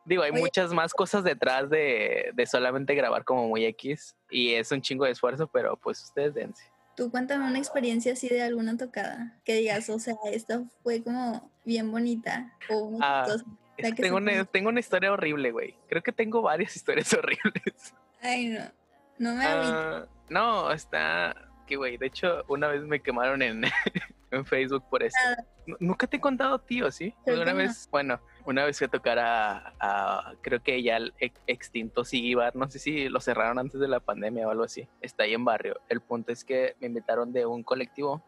Digo, hay muchas más cosas detrás de, de, solamente grabar como muy X y es un chingo de esfuerzo, pero pues ustedes dense. Tú cuéntame una experiencia así de alguna tocada, que digas, o sea, esta fue como bien bonita o ah, tengo, una, tengo una historia horrible, güey. Creo que tengo varias historias horribles. Ay, no. No me uh, No, está... Que, güey, de hecho, una vez me quemaron en, en Facebook por eso. Ah. Nunca te he contado, tío, ¿sí? Una vez, bueno, una vez que tocara a, creo que ya el extinto Sigibar, no sé si lo cerraron antes de la pandemia o algo así. Está ahí en barrio. El punto es que me invitaron de un colectivo.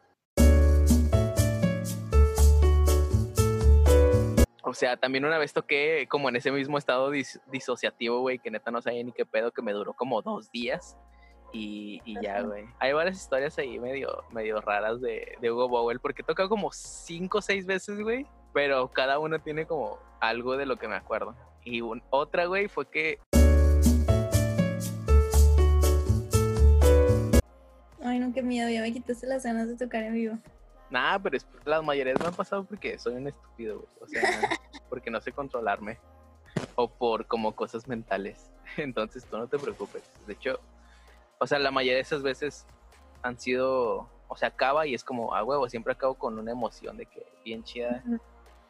O sea, también una vez toqué como en ese mismo estado disociativo, güey, que neta no sabía ni qué pedo, que me duró como dos días. Y, ya, güey. Hay varias historias ahí medio, medio raras de, de Hugo Bowell, porque toca como cinco o seis veces, güey pero cada uno tiene como algo de lo que me acuerdo. Y otra, güey, fue que... Ay, no, qué miedo, ya me quitaste las ganas de tocar en vivo. Nah, pero las mayorías me han pasado porque soy un estúpido, güey. O sea, porque no sé controlarme. O por como cosas mentales. Entonces tú no te preocupes. De hecho, o sea, la mayoría de esas veces han sido, o sea, acaba y es como, ah, huevo, siempre acabo con una emoción de que bien chida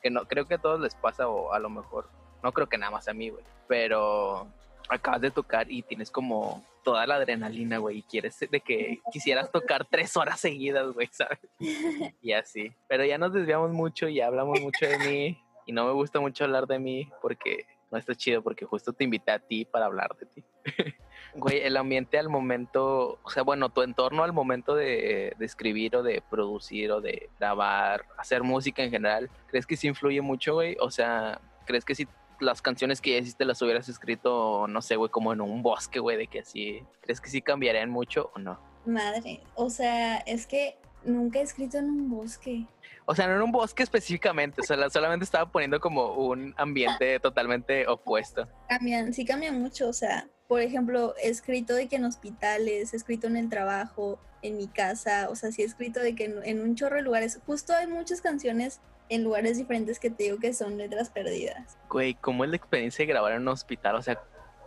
que no creo que a todos les pasa o a lo mejor no creo que nada más a mí, güey, pero acabas de tocar y tienes como toda la adrenalina, güey, y quieres de que quisieras tocar tres horas seguidas, güey, ¿sabes? Y así. Pero ya nos desviamos mucho y hablamos mucho de mí y no me gusta mucho hablar de mí porque no está chido porque justo te invité a ti para hablar de ti. Güey, el ambiente al momento, o sea, bueno, tu entorno al momento de, de, escribir o de producir o de grabar, hacer música en general, ¿crees que sí influye mucho, güey? O sea, ¿crees que si las canciones que ya hiciste las hubieras escrito, no sé, güey, como en un bosque, güey, de que así, ¿crees que sí cambiarían mucho o no? Madre, o sea, es que nunca he escrito en un bosque. O sea, no en un bosque específicamente, o sea, solamente estaba poniendo como un ambiente totalmente opuesto. Cambian, sí cambian mucho, o sea, por ejemplo, he escrito de que en hospitales, he escrito en el trabajo, en mi casa, o sea, sí he escrito de que en, un chorro de lugares, justo hay muchas canciones en lugares diferentes que te digo que son letras perdidas. Güey, ¿cómo es la experiencia de grabar en un hospital? O sea,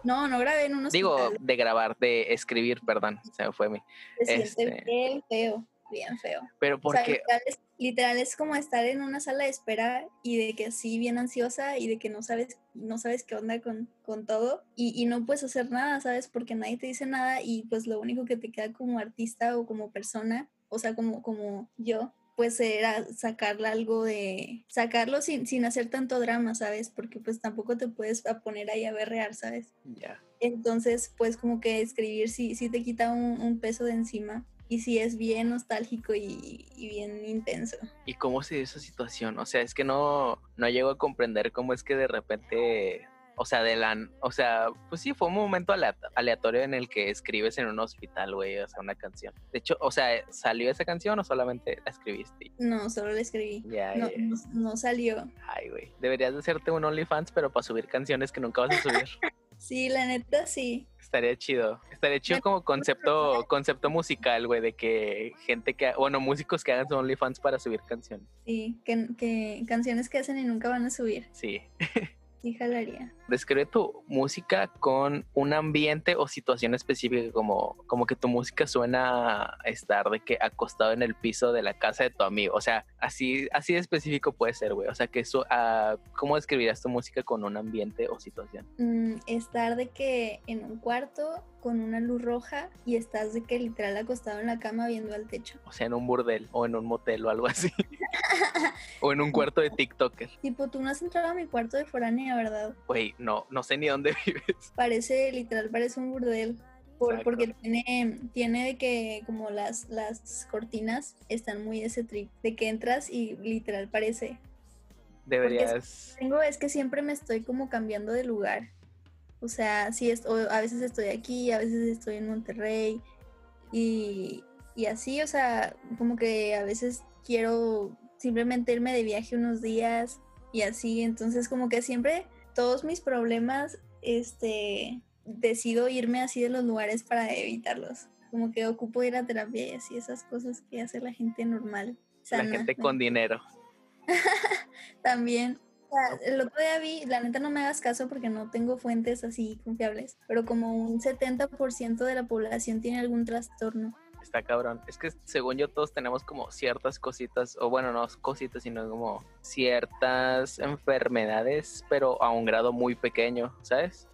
No, no grabé en un hospital. Digo, de grabar, de escribir, perdón, se me fue mi. Se este feo, bien feo. Pero O sea, porque, literal es, literal es como estar en una sala de espera y de que así bien ansiosa y de que no sabes, no sabes qué onda con, con todo y, y no puedes hacer nada, ¿sabes? Porque nadie te dice nada y pues lo único que te queda como artista o como persona, o sea, como, como yo, pues era sacarle algo de, sacarlo sin, sin hacer tanto drama, ¿sabes? Porque pues tampoco te puedes a poner ahí a berrear, ¿sabes? ya. Entonces, pues como que escribir sí, sí te quita un, un peso de encima y sí es bien nostálgico y, y bien intenso. ¿Y cómo se dio esa situación? O sea, es que no, no llego a comprender cómo es que de repente, o sea, de la, o sea, pues sí, fue un momento alea- aleatorio en el que escribes en un hospital, güey, o sea, una canción. De hecho, o sea, ¿salió esa canción o solamente la escribiste? No, solo le escribí. Ya, No, no, no salió. Ay, güey. Deberías de hacerte un OnlyFans, pero para subir canciones que nunca vas a subir. Sí, la neta sí. Estaría chido. Estaría chido como concepto, concepto musical, güey, de que gente que, bueno, músicos que hagan su OnlyFans para subir canciones. Sí, que, que canciones que hacen y nunca van a subir. Sí. Sí, jalaría. Describe tu música con un ambiente o situación específica, como, como que tu música suena a estar de que acostado en el piso de la casa de tu amigo. O sea, así, así de específico puede ser, güey. O sea, que eso, ah, ¿cómo describirías tu música con un ambiente o situación? Mm, estar de que en un cuarto con una luz roja y estás de que literal acostado en la cama viendo al techo. O sea, en un burdel o en un motel o algo así. o en un cuarto de TikToker. Tipo, tú no has entrado a mi cuarto de foránea, ¿verdad? Güey, no, no sé ni dónde vives. Parece, literal, parece un burdel. Por- porque tiene, tiene de que como las, las cortinas están muy ese trip, de que entras y literal parece. Deberías. Tengo es que siempre me estoy como cambiando de lugar. O sea, sí, es, o a veces estoy aquí, a veces estoy en Monterrey y, y así, o sea, como que a veces quiero simplemente irme de viaje unos días y así, entonces como que siempre todos mis problemas, este, decido irme así de los lugares para evitarlos. Como que ocupo ir a terapia y así, esas cosas que hace la gente normal. La gente con dinero. También. O sea, el otro día vi, la neta no me hagas caso porque no tengo fuentes así confiables, pero como un 70% de la población tiene algún trastorno. Está cabrón. Es que según yo todos tenemos como ciertas cositas, o bueno, no cositas, sino como ciertas enfermedades, pero a un grado muy pequeño, ¿sabes?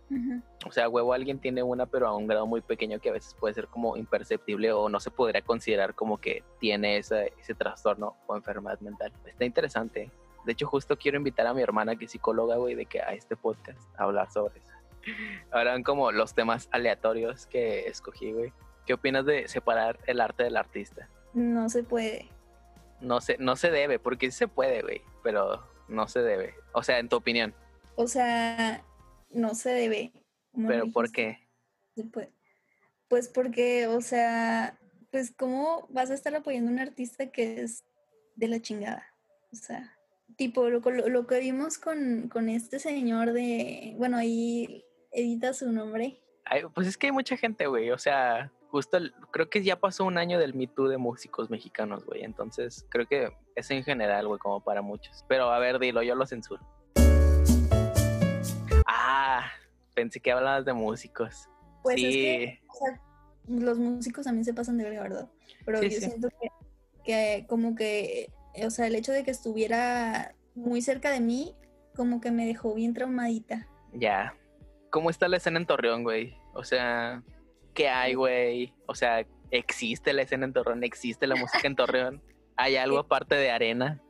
O sea, huevo alguien tiene una, pero a un grado muy pequeño que a veces puede ser como imperceptible o no se podría considerar como que tiene ese, ese trastorno o enfermedad mental. Está interesante. De hecho, justo quiero invitar a mi hermana que es psicóloga, güey, de que a este podcast a hablar sobre eso. Ahora como los temas aleatorios que escogí, güey. ¿Qué opinas de separar el arte del artista? No se puede. No se, no se debe, porque sí se puede, güey, pero no se debe. O sea, en tu opinión. O sea, no se debe. Pero ¿por qué? puede. Pues porque, o sea, pues cómo vas a estar apoyando a un artista que es de la chingada. O sea, tipo lo, lo- lo que vimos con, con este señor de, bueno, ahí edita su nombre. Ay, pues es que hay mucha gente, güey. O sea, justo el- creo que ya pasó un año del Me Too de músicos mexicanos, güey. Entonces, creo que es en general, güey, como para muchos. Pero a ver, dilo, yo lo censuro. Ah, pensé que hablabas de músicos. Pues sí, es que o sea, los músicos también se pasan de verga, ¿verdad? Pero Sí, yo sí. siento que, que como que, o sea, el hecho de que estuviera muy cerca de mí, como que me dejó bien traumadita. ya. ¿Cómo está la escena en Torreón, güey? O sea, ¿qué hay, güey? O sea, ¿existe la escena en Torreón? ¿Existe la música en Torreón? ¿Hay algo aparte de arena?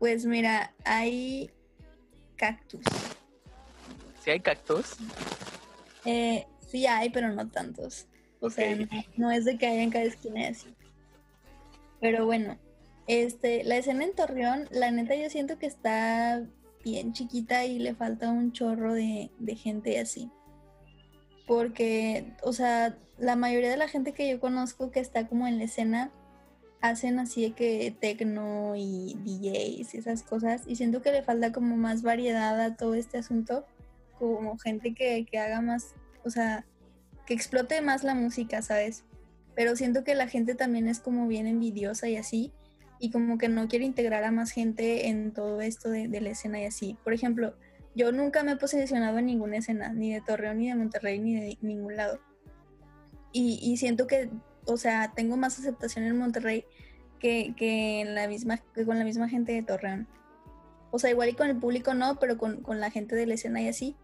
Pues mira, hay cactus. ¿Sí hay cactus? Eh, sí hay, pero no tantos. O sea, no, no es de que haya en cada esquina así. Pero bueno, este, la escena en Torreón, la neta yo siento que está bien chiquita y le falta un chorro de, de gente así. Porque, o sea, la mayoría de la gente que yo conozco que está como en la escena hacen así de que tecno y DJs y esas cosas. Y siento que le falta como más variedad a todo este asunto. Como gente que, que haga más, o sea, que explote más la música, ¿sabes? Pero siento que la gente también es como bien envidiosa y así. Y como que no quiere integrar a más gente en todo esto de, de la escena y así. Por ejemplo, yo nunca me he posicionado en ninguna escena, ni de Torreón, ni de Monterrey, ni de ningún lado. Y, y siento que, o sea, tengo más aceptación en Monterrey que, que, en la misma, con la misma gente de Torreón. O sea, igual y con el público no, pero con, con la gente de la escena y así.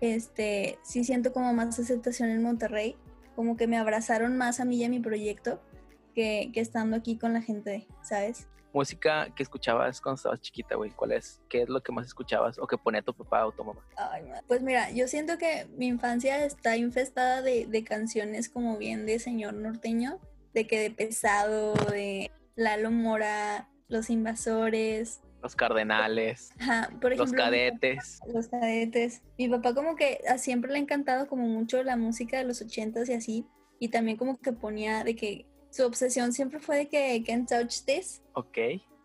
Este, sí siento como más aceptación en Monterrey. Como que me abrazaron más a mí y a mi proyecto que, que estando aquí con la gente, ¿sabes? Música que escuchabas cuando estabas chiquita, güey? ¿Cuál es? ¿Qué es lo que más escuchabas o que ponía tu papá o tu mamá? Ay, pues mira, yo siento que mi infancia está infestada de, de, canciones como bien de señor norteño, de que de pesado, de Lalo Mora, Los Invasores. Los Cardenales. Ajá, por ejemplo, los cadetes. Los cadetes. Mi papá como que a siempre le ha encantado como mucho la música de los ochentas y así. Y también como que ponía de que su obsesión siempre fue de que Can't Touch This. Ok.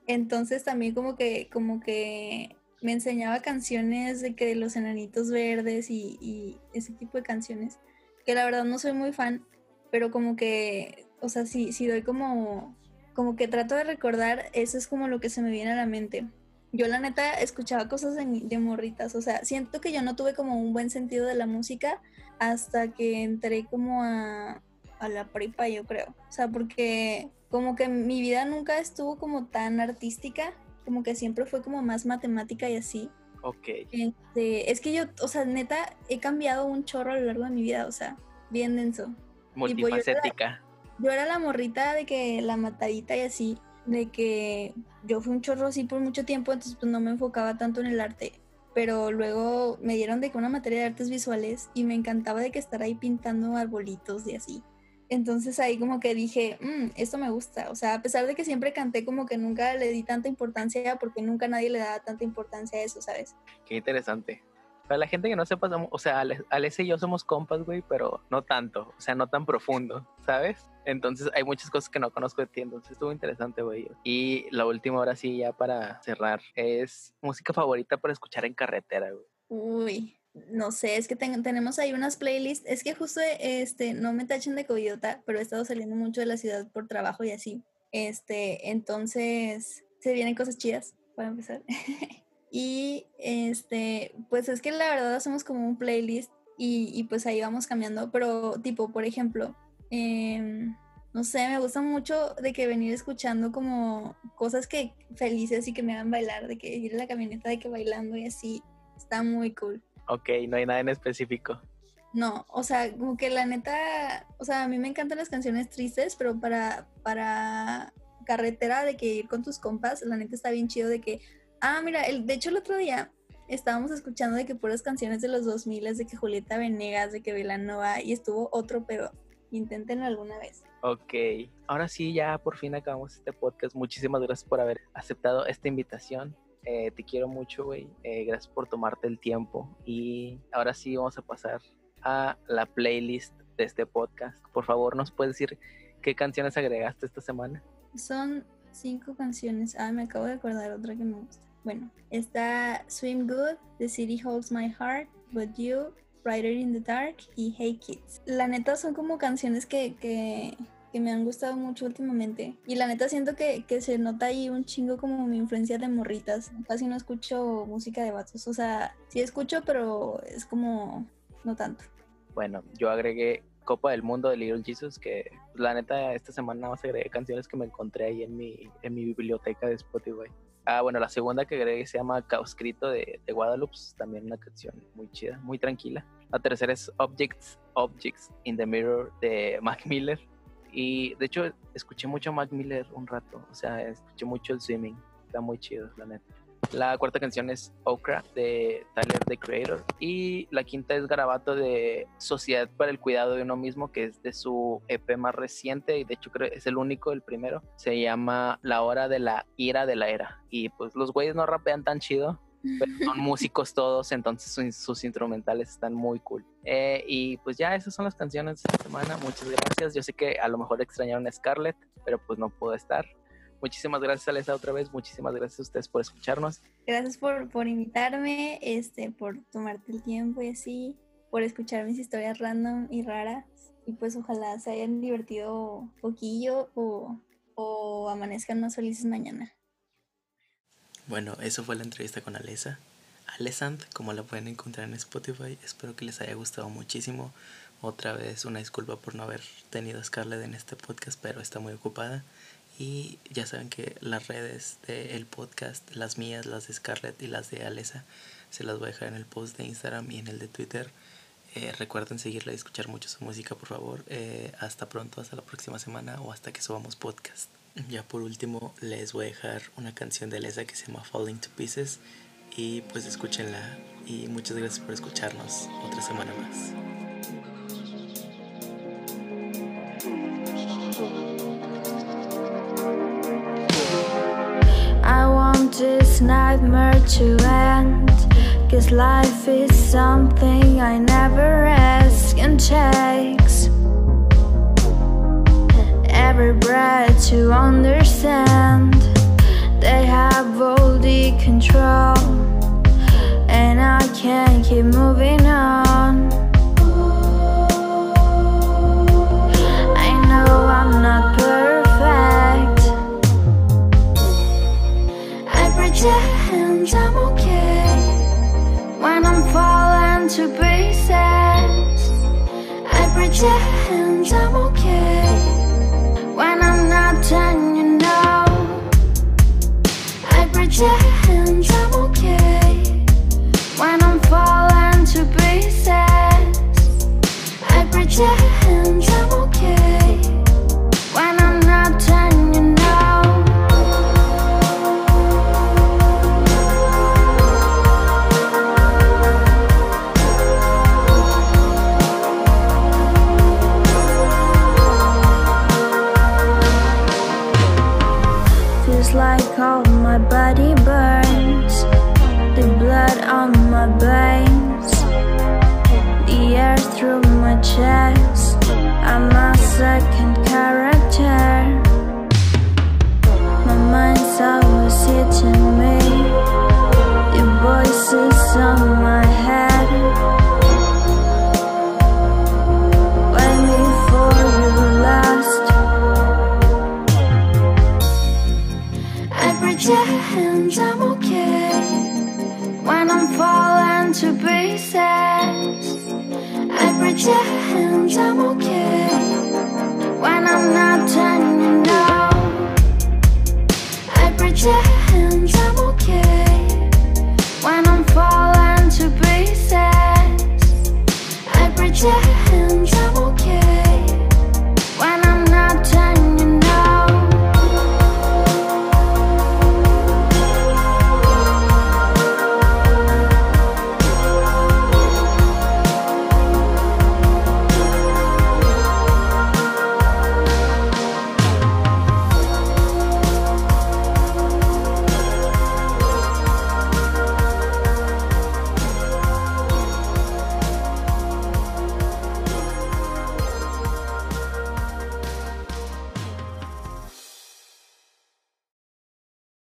Entonces también como que, como que me enseñaba canciones de que los enanitos verdes y, y, ese tipo de canciones, que la verdad no soy muy fan, pero como que, o sea, si, si doy como, como que trato de recordar, eso es como lo que se me viene a la mente. Yo la neta escuchaba cosas de, de morritas, o sea, siento que yo no tuve como un buen sentido de la música hasta que entré como a, a la prepa, yo creo. O sea, porque como que mi vida nunca estuvo como tan artística, como que siempre fue como más matemática y así. Ok. Este, es que yo, o sea, neta, he cambiado un chorro a lo largo de mi vida, o sea, bien denso. Multifacética. Yo, yo era la morrita de que la matadita y así, de que yo fui un chorro así por mucho tiempo, entonces pues no me enfocaba tanto en el arte. Pero luego me dieron de que una materia de artes visuales y me encantaba de que estar ahí pintando arbolitos y así. Entonces ahí como que dije, mmm, esto me gusta. O sea, a pesar de que siempre canté, como que nunca le di tanta importancia porque nunca nadie le daba tanta importancia a eso, ¿sabes? Qué interesante. Para la gente que no sepa, o sea, Alessia y yo somos compas, güey, pero no tanto, o sea, no tan profundo, ¿sabes? Entonces hay muchas cosas que no conozco de ti, entonces estuvo interesante, güey. Y la última, ahora sí, ya para cerrar, es música favorita para escuchar en carretera, güey. Uy, no sé, es que tenemos ahí unas playlists. Es que justo, este, no me tachen de coviota, pero he estado saliendo mucho de la ciudad por trabajo y así. Este, entonces, se vienen cosas chidas, para empezar. y, este, pues es que la verdad hacemos como un playlist y, y pues ahí vamos cambiando. Pero, tipo, por ejemplo, eh, no sé, me gusta mucho de que venir escuchando como cosas que felices y que me hagan bailar, de que ir en la camioneta de que bailando y así. Está muy cool. Ok, no hay nada en específico. No, o sea, como que la neta, o sea, a mí me encantan las canciones tristes, pero para, para carretera de que ir con tus compas, la neta está bien chido de que, ah, mira, el, de hecho el otro día estábamos escuchando de que puras canciones de los 2000 de que Julieta Venegas, de que Velanova, y estuvo otro, pero inténtenlo alguna vez. Ok, ahora sí, ya por fin acabamos este podcast. Muchísimas gracias por haber aceptado esta invitación. Eh, te quiero mucho, güey. Eh, gracias por tomarte el tiempo. Y ahora sí vamos a pasar a la playlist de este podcast. Por favor, ¿nos puedes decir qué canciones agregaste esta semana? Son cinco canciones. Ah, me acabo de acordar otra que me gusta. Bueno, está Swim Good, The City Holds My Heart, But You, Brighter in the Dark y Hey Kids. La neta son como canciones que, que que me han gustado mucho últimamente. Y la neta siento que, que, se nota ahí un chingo como mi influencia de morritas. Casi no escucho música de vatos. O sea, sí escucho, pero es como no tanto. Bueno, yo agregué Copa del Mundo de Little Jesus, que la neta esta semana más agregué canciones que me encontré ahí en mi, en mi biblioteca de Spotify. Ah, bueno, la segunda que agregué se llama Caoscrito de, de Guadalupe, también una canción muy chida, muy tranquila. La tercera es Objects, Objects in the Mirror de Mac Miller. Y de hecho, escuché mucho a Mac Miller un rato. O sea, escuché mucho el swimming. Está muy chido, la neta. La cuarta canción es Okra de Tyler the Creator. Y la quinta es Garabato de Sociedad para el Cuidado de Uno Mismo, que es de su EP más reciente. Y de hecho, creo es el único, el primero. Se llama La Hora de la Ira de la Era. Y pues los güeyes no rapean tan chido son músicos todos, entonces sus, instrumentales están muy cool. Eh, y pues ya esas son las canciones de esta semana. Muchas gracias. Yo sé que a lo mejor extrañaron a Scarlett, pero pues no pudo estar. Muchísimas gracias, Alessa, otra vez. Muchísimas gracias a ustedes por escucharnos. Gracias por, por invitarme, este, por tomarte el tiempo y así, por escuchar mis historias random y raras. Y pues ojalá se hayan divertido poquillo o, o amanezcan más felices mañana. Bueno, eso fue la entrevista con Alesa. Alessand, como la pueden encontrar en Spotify. Espero que les haya gustado muchísimo. Otra vez una disculpa por no haber tenido a Scarlett en este podcast, pero está muy ocupada. Y ya saben que las redes del podcast, las mías, las de Scarlett y las de Alessa, se las voy a dejar en el post de Instagram y en el de Twitter. Eh, recuerden seguirla y escuchar mucho su música, por favor. Eh, hasta pronto, hasta la próxima semana o hasta que subamos podcast. Ya por último, les voy a dejar una canción de Alessa que se llama Falling to Pieces. Y pues escúchenla. Y muchas gracias por escucharnos otra semana más. I want this nightmare to end. Cause life is something I never ask and takes. Every breath to understand. They have all the control. And I can't keep moving on. I know I'm not perfect. I pretend I'm okay when I'm falling to pieces. I pretend All my body burns, the blood on my veins, the air through my chest. I'm a second character. My mind's always hitting me, the voices on my head. I pretend I'm okay when I'm falling to pieces. I pretend I'm okay when I'm not, turning know. I pretend.